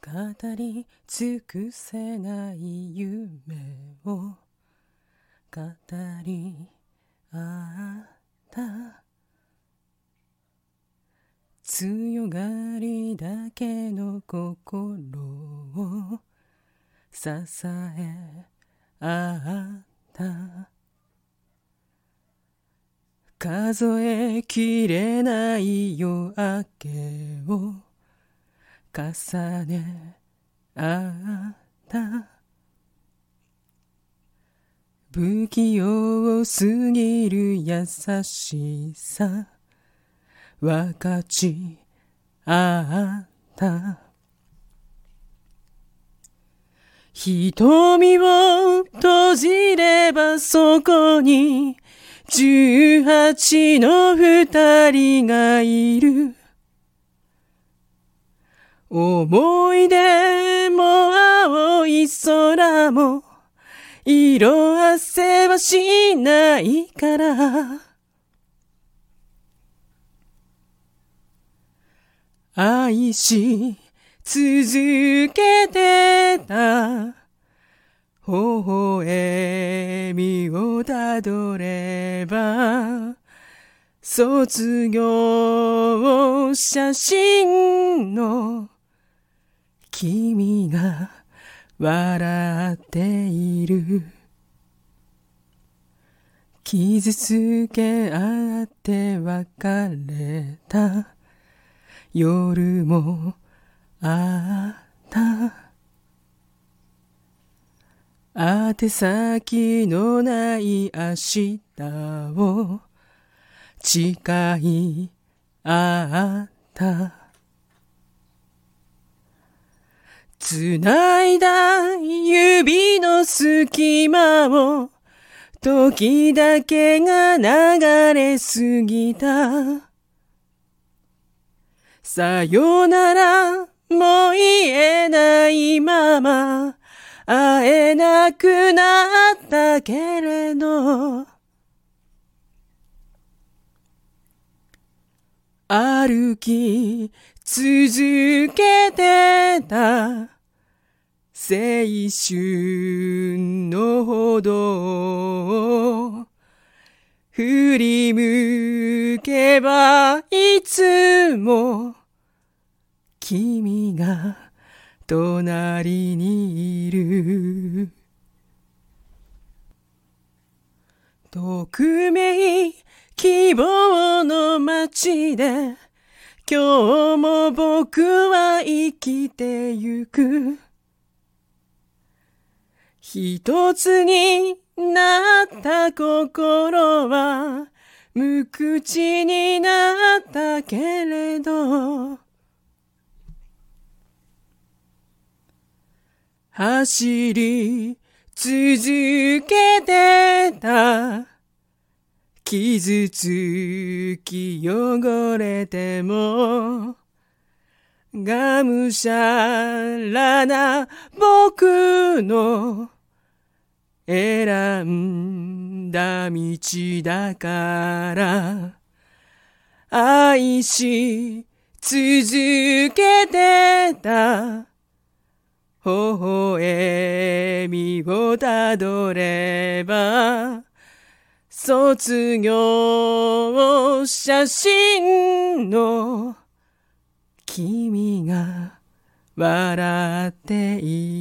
語り尽くせない夢を。語り合った。強がりだけの心を支え合った。数えきれない夜明けを。重ね合った。不器用すぎる優しさ分かち合った。瞳を閉じればそこに十八の二人がいる。思い出も青い空も色あせはしないから。愛し続けてた。微笑みをたどれば卒業写真の君が笑っている。傷つけ合って別れた。夜もあった。宛先のない明日を誓い合った。繋いだ指の隙間を時だけが流れ過ぎた。さよならもう言えないまま会えなくなったけれど。歩き続けてた。青春の歩道振り向けばいつも君が隣にいる。匿名希望の街で今日も僕は生きてゆく。一つになった心は無口になったけれど。走り続けてた。傷つき汚れてもがむしゃらな僕の選んだ道だから愛し続けてた微笑みをたどれば卒業写真の君が笑っている。